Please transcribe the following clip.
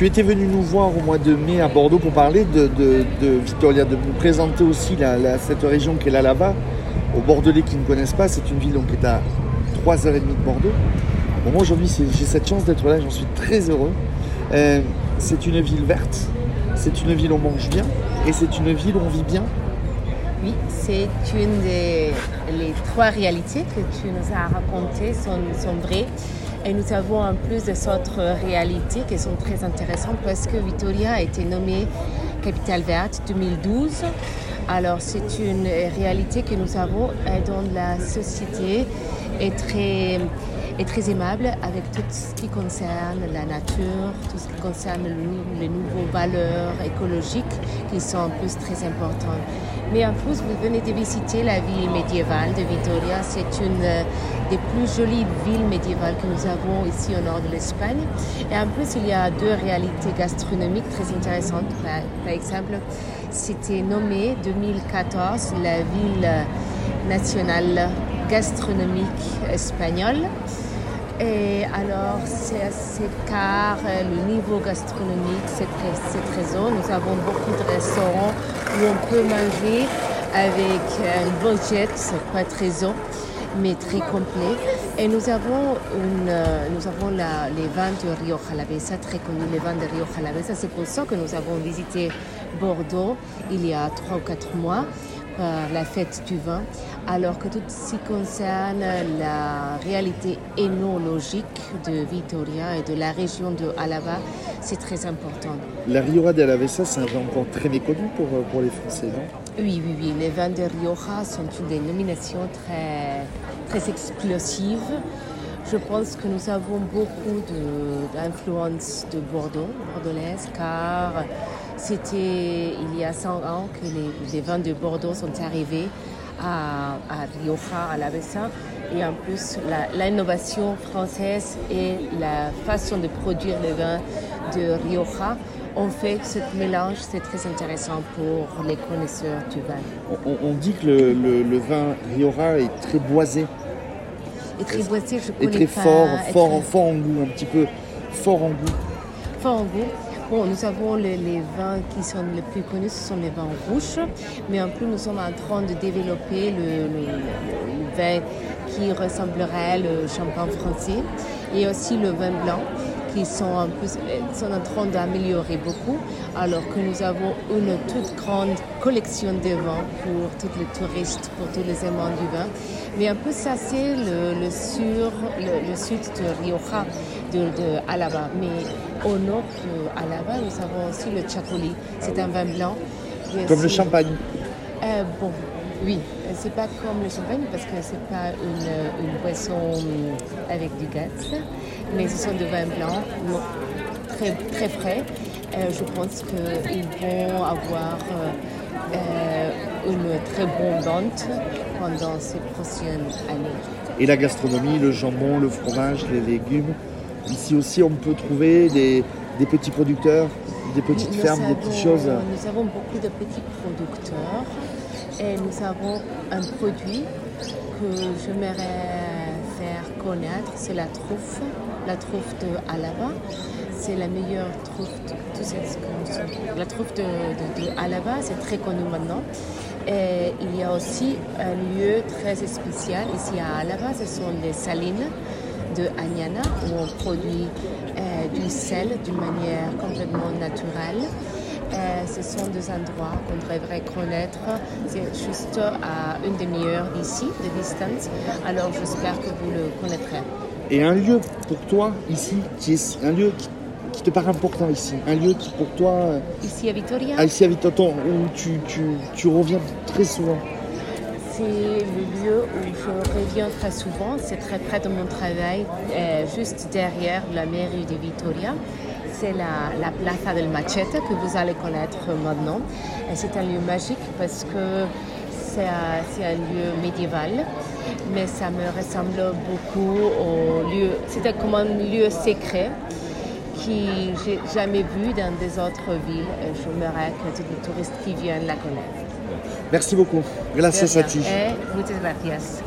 Tu étais venu nous voir au mois de mai à Bordeaux pour parler de, de, de nous présenter aussi cette région qu'est la Lava. Aux Bordelais qui ne connaissent pas, c'est une ville donc, qui est à 3h30 de Bordeaux. Moi aujourd'hui j'ai cette chance d'être là, j'en suis très heureux. Euh, c'est une ville verte, c'est une ville où on mange bien et c'est une ville où on vit bien. Oui, c'est une des les trois réalités que tu nous as racontées sont vraies. Et nous avons en plus des autres réalités qui sont très intéressantes parce que Vitoria a été nommée capitale verte 2012. Alors c'est une réalité que nous avons euh, dont la société est très, est très aimable avec tout ce qui concerne la nature, tout ce qui concerne les nouvelles valeurs écologiques qui sont en plus très importantes. Mais en plus, vous venez de visiter la ville médiévale de Vitoria. C'est une euh, des plus jolies villes médiévales que nous avons ici au nord de l'Espagne. Et en plus, il y a deux réalités gastronomiques très intéressantes. Par, exemple, c'était nommé 2014 la ville nationale gastronomique espagnole. Et alors, c'est assez car euh, le niveau gastronomique, c'est très, très haut. Nous avons beaucoup de restaurants où on peut manger avec un budget, c'est pas très haut, mais très complet. Et nous avons, une, euh, nous avons la- les vins de Rio Jalavesa, très connus, les vins de Rio Jalavesa. C'est pour ça que nous avons visité Bordeaux il y a trois ou quatre mois par la fête du vin, alors que tout ce qui concerne la réalité énologique de Vitoria et de la région de Alava, c'est très important. La Rioja de Alavesa, c'est un vin encore très méconnu pour, euh, pour les Français, non? Oui, oui, oui, les vins de Rioja sont une dénomination très, très explosive. Je pense que nous avons beaucoup d'influence de, Bordeaux, bordelaise, car c'était il y a 100 ans que les, les vins de Bordeaux sont arrivés à, Rioja, à la Bessa. Et en plus, l'innovation française et la façon de produire le vin de Rioja ont fait ce mélange, c'est très intéressant pour les connaisseurs du vin. on, on- on dit que le, le- le vin Rioja est très boisé, Et très boisé, je et connais très pas. fort, et fort, très fort en goût, un petit peu fort en goût. fort en goût. Bon, nous avons les, les vins qui sont les plus connus, ce sont les vins rouges, mais en plus nous sommes en train de développer le- le vin qui ressemblerait le champagne français et aussi le vin blanc qui sont en plus sont en train d'améliorer beaucoup, alors que nous avons une toute grande collection de vins pour tous les touristes, pour tous les aimants du vin. Mais un peu ça, c'est le, le, sur, le, le sud de Rioja, de, de Alava. Mais au nord de Alava, nous avons aussi le Chacoli. C'est un vin blanc. Comme le champagne. euh, bon, oui, Euh, c'est pas comme le champagne parce que c'est pas une, une boisson hum, avec du gaz, mais ce sont des vins blancs très, très frais. Euh, je pense qu'ils vont avoir euh, euh, une très bonne vente pendant ces prochaines années. Et la gastronomie, le jambon, le fromage, les légumes. Ici aussi, on peut trouver des, des petits producteurs, des petites Nous fermes, des petites choses. Nous avons beaucoup de petits producteurs et nous avons un produit que j'aimerais faire connaître, c'est la truffe, la truffe de Alava. C'est la meilleure truffe de tout ce La truffe de, de- c'est très connu maintenant. Et il y a aussi un lieu très spécial ici à Alava, ce sont les salines de Agnana où on produit euh, du sel d'une manière complètement naturelle. Euh, ce sont des endroits qu'on devrait connaître. C'est juste à une demi-heure d'ici, de distance. Alors j'espère que vous le connaîtrez. Et un lieu pour toi ici, qui est un lieu qui, qui te paraît important ici, un lieu qui pour toi, euh, Ici à Vitoria, ah, ici à Vitoton, où tu, tu, tu reviens très souvent. c'est le lieu où je reviens très souvent. C'est très près de mon travail, euh, juste derrière la mairie de Vitoria. C'est la, la Plaza del Machete que vous allez connaître maintenant. C'est un lieu magique parce que c'est un, lieu médiéval, mais ça me ressemble beaucoup au lieu. C'était comme un lieu secret qui j'ai jamais vu dans des autres villes. Et j'aimerais que tous les touristes qui viennent la connaissent. Merci beaucoup. Gracias a ti. Eh, muchas gracias.